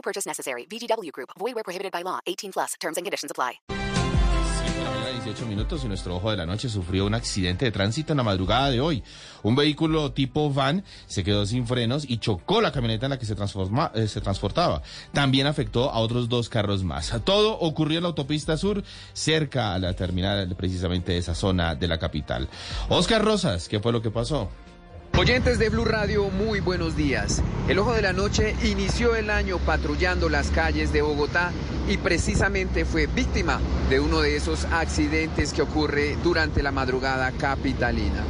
No purchase necessary. VGW Group. Void where prohibited by law. 18 plus. Terms and conditions apply. 5 de la mañana, 18 minutos y nuestro ojo de la noche sufrió un accidente de tránsito en la madrugada de hoy. Un vehículo tipo van se quedó sin frenos y chocó la camioneta en la que se, transforma, eh, se transportaba. También afectó a otros dos carros más. Todo ocurrió en la autopista sur, cerca a la terminal precisamente de esa zona de la capital. Oscar Rosas, ¿qué fue lo que pasó? Oyentes de Blue Radio, muy buenos días. El Ojo de la Noche inició el año patrullando las calles de Bogotá y precisamente fue víctima de uno de esos accidentes que ocurre durante la madrugada capitalina.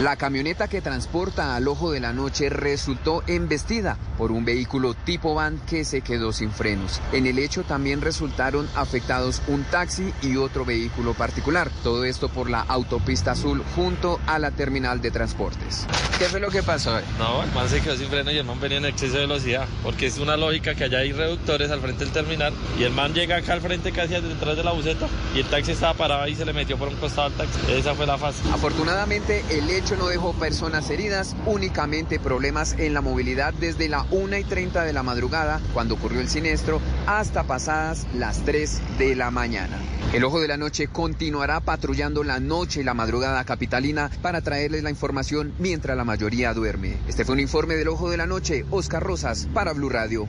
La camioneta que transporta al Ojo de la Noche resultó embestida por un vehículo tipo van que se quedó sin frenos. En el hecho también resultaron afectados un taxi y otro vehículo particular. Todo esto por la autopista azul junto a la terminal de transportes. ¿Qué fue lo que pasó? No, el man se quedó sin freno y el man venía en exceso de velocidad. Porque es una lógica que allá hay reductores al frente del terminal y el man llega acá al frente casi detrás de la buceta y el taxi estaba parado y se le metió por un costado al taxi. Esa fue la fase. Afortunadamente, el hecho no dejó personas heridas, únicamente problemas en la movilidad desde la 1 y 30 de la madrugada, cuando ocurrió el siniestro, hasta pasadas las 3 de la mañana. El Ojo de la Noche continuará patrullando la noche y la madrugada capitalina para traerles la información mientras la mayoría duerme. Este fue un informe del Ojo de la Noche, Oscar Rosas, para Blue Radio.